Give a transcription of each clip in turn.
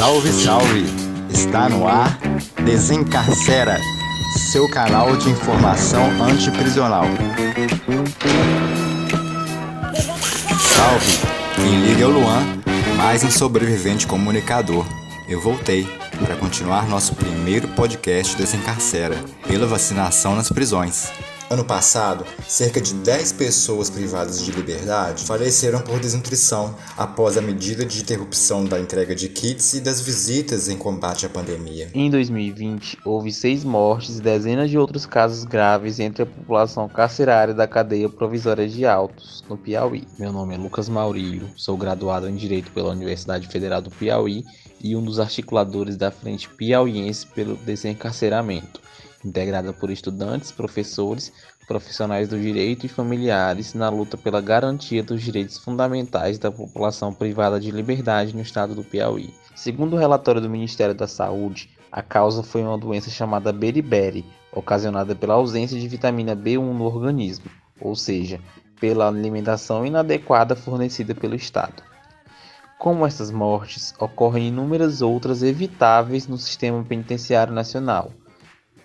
Salve, salve! Está no ar Desencarcera, seu canal de informação antiprisional. Salve! Quem liga é o Luan, mais um sobrevivente comunicador. Eu voltei para continuar nosso primeiro podcast Desencarcera, pela vacinação nas prisões. Ano passado, cerca de 10 pessoas privadas de liberdade faleceram por desnutrição após a medida de interrupção da entrega de kits e das visitas em combate à pandemia. Em 2020, houve seis mortes e dezenas de outros casos graves entre a população carcerária da cadeia provisória de Altos, no Piauí. Meu nome é Lucas Maurílio, sou graduado em Direito pela Universidade Federal do Piauí e um dos articuladores da Frente Piauiense pelo Desencarceramento integrada por estudantes, professores, profissionais do direito e familiares na luta pela garantia dos direitos fundamentais da população privada de liberdade no estado do Piauí. Segundo o relatório do Ministério da Saúde, a causa foi uma doença chamada beriberi, ocasionada pela ausência de vitamina B1 no organismo, ou seja, pela alimentação inadequada fornecida pelo Estado. Como essas mortes, ocorrem inúmeras outras evitáveis no sistema penitenciário nacional,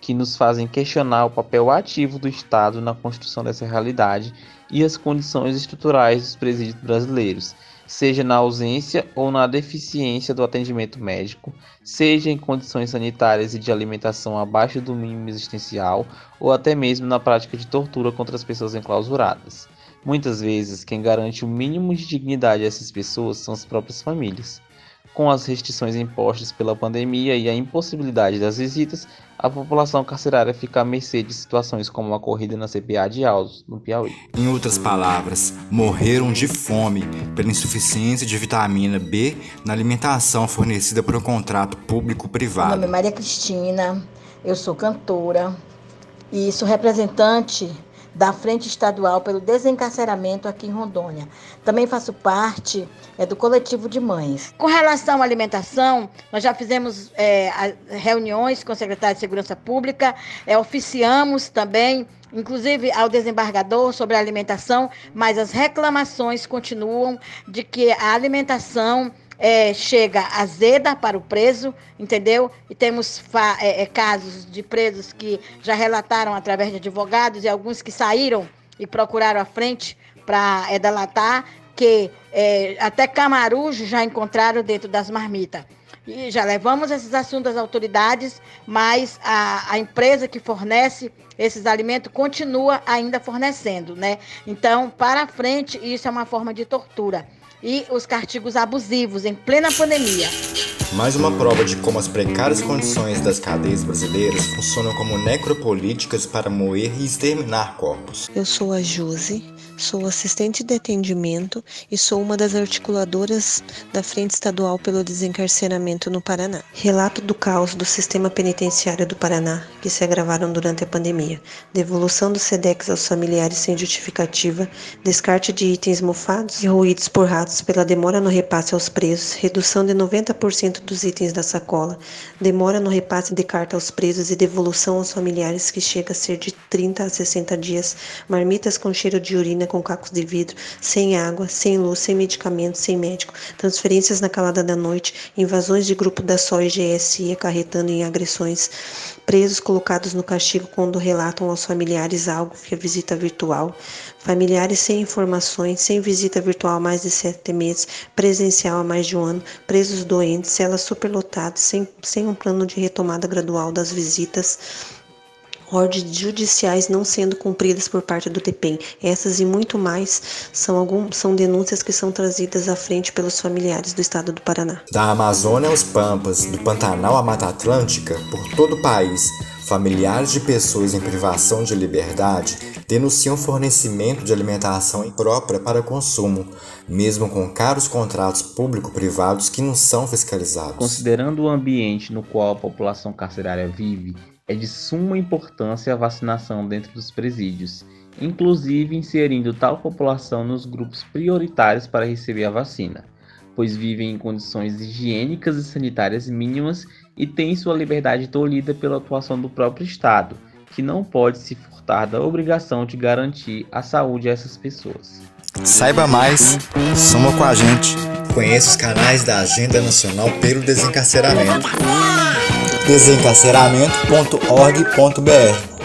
que nos fazem questionar o papel ativo do Estado na construção dessa realidade e as condições estruturais dos presídios brasileiros, seja na ausência ou na deficiência do atendimento médico, seja em condições sanitárias e de alimentação abaixo do mínimo existencial, ou até mesmo na prática de tortura contra as pessoas enclausuradas. Muitas vezes, quem garante o mínimo de dignidade a essas pessoas são as próprias famílias. Com as restrições impostas pela pandemia e a impossibilidade das visitas, a população carcerária fica à mercê de situações como a corrida na CPA de Altos, no Piauí. Em outras palavras, morreram de fome pela insuficiência de vitamina B na alimentação fornecida por um contrato público-privado. Meu nome é Maria Cristina, eu sou cantora e sou representante da Frente Estadual pelo Desencarceramento aqui em Rondônia. Também faço parte é, do coletivo de mães. Com relação à alimentação, nós já fizemos é, reuniões com o secretário de Segurança Pública, é, oficiamos também inclusive ao desembargador sobre a alimentação, mas as reclamações continuam de que a alimentação é, chega azeda para o preso, entendeu? E temos é, é, casos de presos que já relataram através de advogados e alguns que saíram e procuraram a frente para é, delatar que até camarujo já encontraram dentro das marmitas. E já levamos esses assuntos às autoridades, mas a, a empresa que fornece esses alimentos continua ainda fornecendo, né? Então, para frente, isso é uma forma de tortura e os castigos abusivos em plena pandemia. Mais uma prova de como as precárias condições das cadeias brasileiras funcionam como necropolíticas para moer e exterminar corpos. Eu sou a Josi, sou assistente de atendimento e sou uma das articuladoras da Frente Estadual pelo Desencarceramento no Paraná. Relato do caos do sistema penitenciário do Paraná, que se agravaram durante a pandemia, devolução do SEDEX aos familiares sem justificativa, descarte de itens mofados e ruídos por ratos pela demora no repasse aos presos, redução de 90% dos itens da sacola, demora no repasse de carta aos presos e devolução aos familiares que chega a ser de 30 a 60 dias, marmitas com cheiro de urina com cacos de vidro, sem água, sem luz, sem medicamentos, sem médico, transferências na calada da noite, invasões de grupo da SOI e GSI acarretando em agressões, presos colocados no castigo quando relatam aos familiares algo que é visita virtual, familiares sem informações, sem visita virtual há mais de sete meses, presencial há mais de um ano, presos doentes, celas superlotadas, sem, sem um plano de retomada gradual das visitas, ordens judiciais não sendo cumpridas por parte do TPEM. Essas e muito mais são, algum, são denúncias que são trazidas à frente pelos familiares do estado do Paraná. Da Amazônia aos Pampas, do Pantanal à Mata Atlântica, por todo o país, familiares de pessoas em privação de liberdade denunciam fornecimento de alimentação imprópria para consumo, mesmo com caros contratos público-privados que não são fiscalizados. Considerando o ambiente no qual a população carcerária vive, é de suma importância a vacinação dentro dos presídios, inclusive inserindo tal população nos grupos prioritários para receber a vacina, pois vivem em condições higiênicas e sanitárias mínimas e têm sua liberdade tolhida pela atuação do próprio Estado, que não pode se furtar da obrigação de garantir a saúde a essas pessoas. Saiba mais, soma com a gente. Conheça os canais da Agenda Nacional pelo Desencarceramento. desencarceramento.org.br